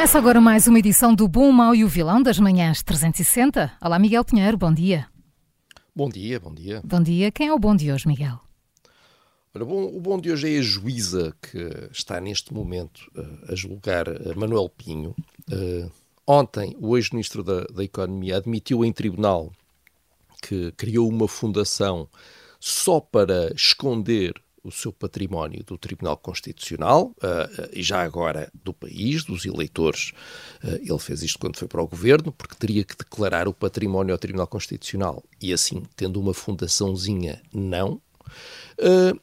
Começa agora mais uma edição do Bom, o Mau e o Vilão das Manhãs 360. Olá, Miguel Pinheiro, bom dia. Bom dia, bom dia. Bom dia. Quem é o bom de hoje, Miguel? Ora, bom, o bom de hoje é a juíza que está neste momento uh, a julgar uh, Manuel Pinho. Uh, ontem, o ex-ministro da, da Economia admitiu em tribunal que criou uma fundação só para esconder o seu património do Tribunal Constitucional uh, e já agora do país, dos eleitores. Uh, ele fez isto quando foi para o governo, porque teria que declarar o património ao Tribunal Constitucional e assim, tendo uma fundaçãozinha, não.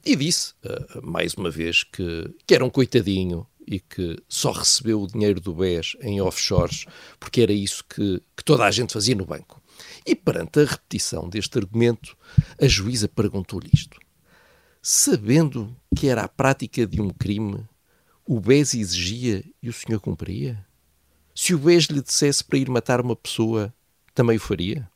E disse, mais uma vez, que, que era um coitadinho e que só recebeu o dinheiro do BES em offshores porque era isso que, que toda a gente fazia no banco. E perante a repetição deste argumento, a juíza perguntou-lhe isto sabendo que era a prática de um crime, o BES exigia e o senhor cumpria? Se o BES lhe dissesse para ir matar uma pessoa, também o faria?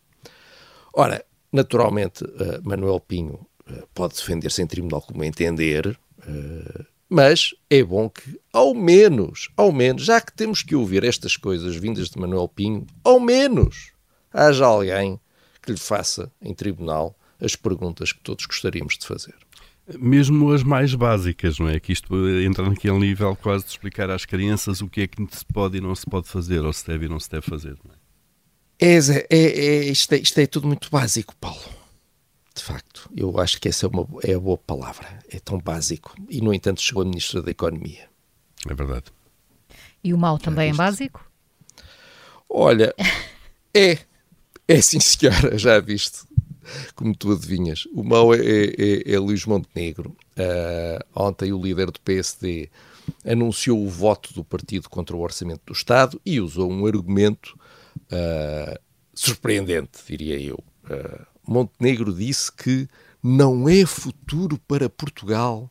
Ora, naturalmente, uh, Manuel Pinho uh, pode defender-se em tribunal como entender, uh, mas é bom que, ao menos, ao menos, já que temos que ouvir estas coisas vindas de Manuel Pinho, ao menos haja alguém que lhe faça em tribunal as perguntas que todos gostaríamos de fazer mesmo as mais básicas, não é? Que isto entra naquele nível quase de explicar às crianças o que é que se pode e não se pode fazer, ou se deve e não se deve fazer, não é? É, é, é, isto, é, isto é tudo muito básico, Paulo. De facto, eu acho que essa é, uma, é a boa palavra. É tão básico. E, no entanto, chegou a Ministra da Economia. É verdade. E o mal também é, é básico? Olha, é. É sim, senhora, já viste como tu adivinhas. O mau é, é, é Luís Montenegro. Uh, ontem o líder do PSD anunciou o voto do partido contra o orçamento do Estado e usou um argumento uh, surpreendente, diria eu. Uh, Montenegro disse que não é futuro para Portugal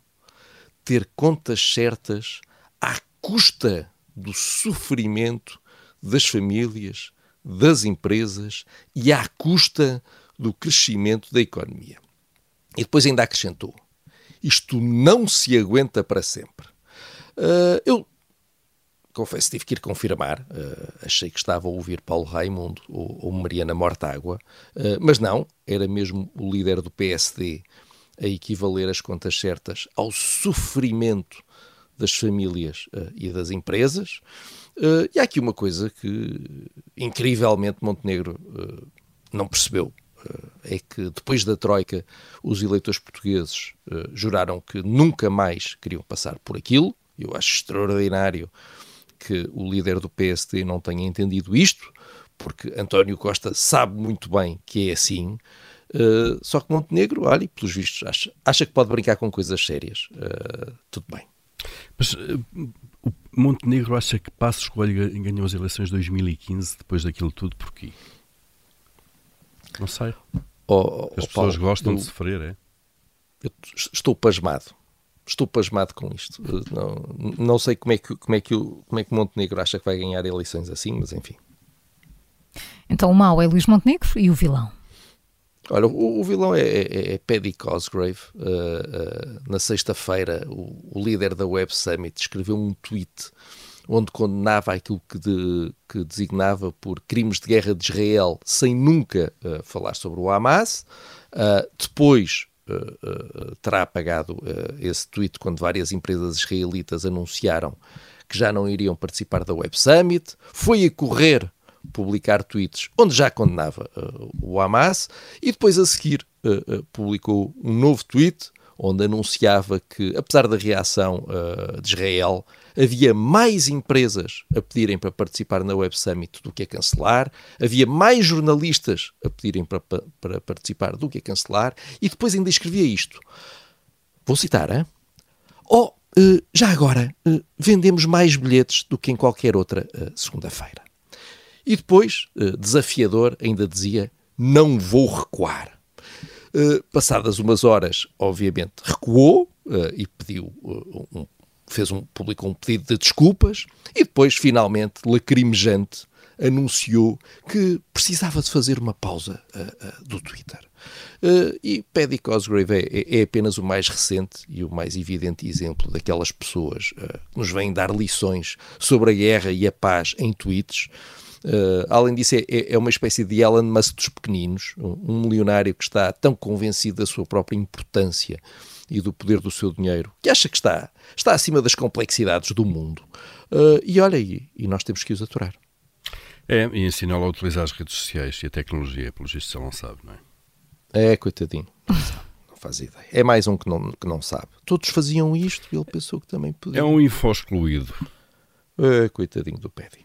ter contas certas à custa do sofrimento das famílias, das empresas e à custa do crescimento da economia. E depois ainda acrescentou: isto não se aguenta para sempre. Uh, eu confesso, tive que ir confirmar. Uh, achei que estava a ouvir Paulo Raimundo ou, ou Mariana Mortágua, uh, mas não, era mesmo o líder do PSD a equivaler as contas certas ao sofrimento das famílias uh, e das empresas. e há aqui uma coisa que, incrivelmente, Montenegro não percebeu é que depois da Troika os eleitores portugueses uh, juraram que nunca mais queriam passar por aquilo. Eu acho extraordinário que o líder do PSD não tenha entendido isto, porque António Costa sabe muito bem que é assim. Uh, só que Montenegro, olha, pelos vistos, acha, acha que pode brincar com coisas sérias. Uh, tudo bem. Mas o Montenegro acha que Passos Coelho ganhou as eleições de 2015 depois daquilo tudo, porquê? Não sei. Oh, As pessoas Paulo, gostam eu, de sofrer, é? Eu estou pasmado. Estou pasmado com isto. Não, não sei como é, que, como, é que, como é que Montenegro acha que vai ganhar eleições assim, mas enfim. Então o mau é Luís Montenegro e o vilão? Olha, o, o vilão é, é, é Paddy Cosgrave. Uh, uh, na sexta-feira, o, o, líder da Web Summit escreveu um tweet onde condenava aquilo que, de, que designava por crimes de guerra de Israel, sem nunca uh, falar sobre o Hamas. Uh, depois uh, terá apagado esse tweet quando várias empresas israelitas anunciaram que já não iriam participar da Web Summit. Foi a correr publicar tweets onde já condenava o Hamas e depois a seguir publicou um novo tweet onde anunciava que, apesar da reação uh, de Israel, havia mais empresas a pedirem para participar na Web Summit do que a cancelar, havia mais jornalistas a pedirem para, para participar do que a cancelar, e depois ainda escrevia isto. Vou citar, hein? Oh, uh, já agora, uh, vendemos mais bilhetes do que em qualquer outra segunda-feira. E depois, desafiador, ainda dizia: não vou recuar. Passadas umas horas, obviamente, recuou e pediu um, fez um, publicou um pedido de desculpas e depois, finalmente, lacrimejante, anunciou que precisava de fazer uma pausa uh, uh, do Twitter. Uh, e Paddy Cosgrave é, é, é, apenas o mais recente e o mais evidente exemplo daquelas pessoas que nos vêm dar lições sobre a guerra e a paz em tweets. Além disso, é, é, uma espécie de Elon Musk dos pequeninos, um, milionário que está tão convencido da sua própria importância e do poder do seu dinheiro, que acha que está, está acima das complexidades do mundo. e olha, e, e nós temos que os aturar. É, e ensiná-lo a utilizar as redes sociais e a tecnologia, pelo visto, ele não sabe, não é? É, coitadinho. Não, sabe, não faz ideia. É mais um que não, que não sabe. Todos faziam isto e ele pensou que também podia. É um info excluído. É, coitadinho do Paddy.